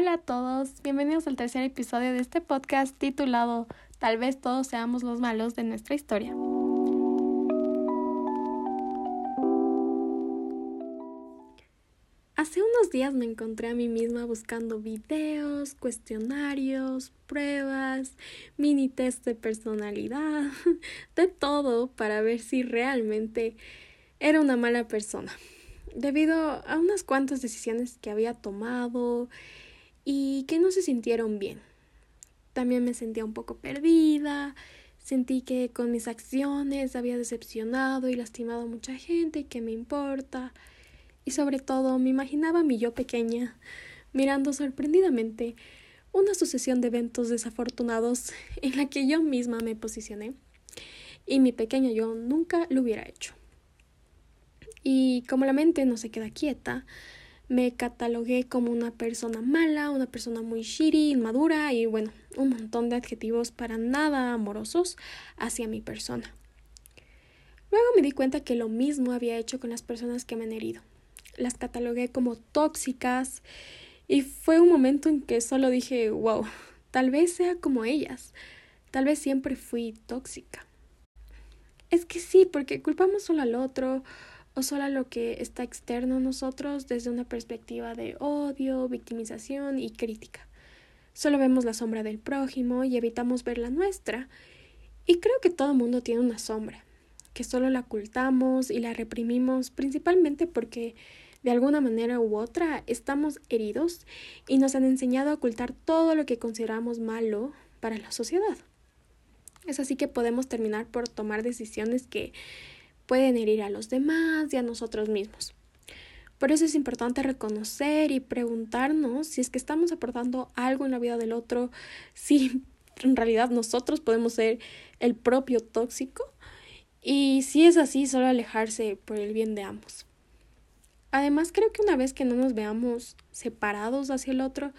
Hola a todos, bienvenidos al tercer episodio de este podcast titulado Tal vez todos seamos los malos de nuestra historia. Hace unos días me encontré a mí misma buscando videos, cuestionarios, pruebas, mini test de personalidad, de todo para ver si realmente era una mala persona debido a unas cuantas decisiones que había tomado y que no se sintieron bien. También me sentía un poco perdida, sentí que con mis acciones había decepcionado y lastimado a mucha gente que me importa. Y sobre todo me imaginaba a mi yo pequeña mirando sorprendidamente una sucesión de eventos desafortunados en la que yo misma me posicioné y mi pequeño yo nunca lo hubiera hecho. Y como la mente no se queda quieta, me catalogué como una persona mala, una persona muy shitty, inmadura y bueno, un montón de adjetivos para nada amorosos hacia mi persona. Luego me di cuenta que lo mismo había hecho con las personas que me han herido. Las catalogué como tóxicas y fue un momento en que solo dije, wow, tal vez sea como ellas, tal vez siempre fui tóxica. Es que sí, porque culpamos solo al otro, o solo lo que está externo a nosotros desde una perspectiva de odio, victimización y crítica. Solo vemos la sombra del prójimo y evitamos ver la nuestra. Y creo que todo mundo tiene una sombra, que solo la ocultamos y la reprimimos principalmente porque de alguna manera u otra estamos heridos y nos han enseñado a ocultar todo lo que consideramos malo para la sociedad. Es así que podemos terminar por tomar decisiones que pueden herir a los demás y a nosotros mismos. Por eso es importante reconocer y preguntarnos si es que estamos aportando algo en la vida del otro, si en realidad nosotros podemos ser el propio tóxico y si es así, solo alejarse por el bien de ambos. Además, creo que una vez que no nos veamos separados hacia el otro,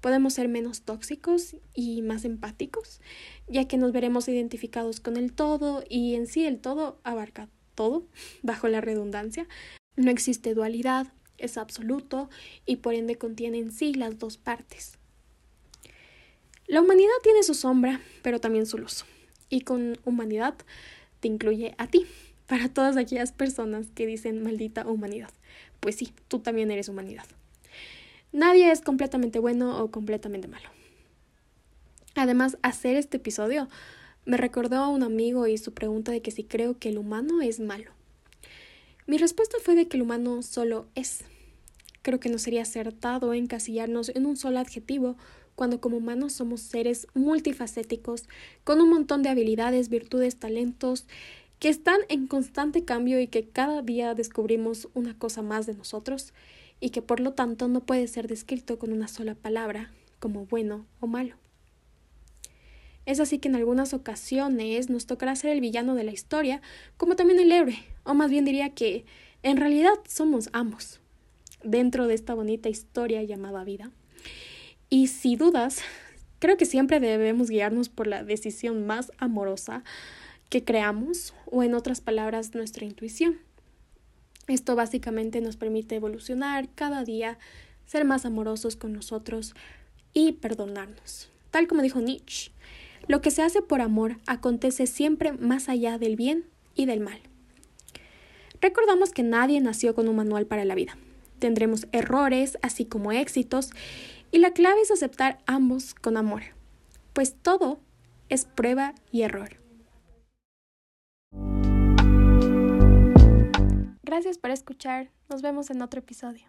podemos ser menos tóxicos y más empáticos, ya que nos veremos identificados con el todo y en sí el todo abarca todo, bajo la redundancia. No existe dualidad, es absoluto y por ende contiene en sí las dos partes. La humanidad tiene su sombra, pero también su luz. Y con humanidad te incluye a ti, para todas aquellas personas que dicen maldita humanidad. Pues sí, tú también eres humanidad. Nadie es completamente bueno o completamente malo. Además, hacer este episodio me recordó a un amigo y su pregunta de que si creo que el humano es malo. Mi respuesta fue de que el humano solo es. Creo que no sería acertado encasillarnos en un solo adjetivo cuando como humanos somos seres multifacéticos, con un montón de habilidades, virtudes, talentos, que están en constante cambio y que cada día descubrimos una cosa más de nosotros, y que por lo tanto no puede ser descrito con una sola palabra como bueno o malo. Es así que en algunas ocasiones nos tocará ser el villano de la historia, como también el héroe, o más bien diría que en realidad somos ambos, dentro de esta bonita historia llamada vida. Y si dudas, creo que siempre debemos guiarnos por la decisión más amorosa que creamos, o en otras palabras, nuestra intuición. Esto básicamente nos permite evolucionar cada día, ser más amorosos con nosotros y perdonarnos. Tal como dijo Nietzsche, lo que se hace por amor acontece siempre más allá del bien y del mal. Recordamos que nadie nació con un manual para la vida. Tendremos errores, así como éxitos, y la clave es aceptar ambos con amor, pues todo es prueba y error. Gracias por escuchar, nos vemos en otro episodio.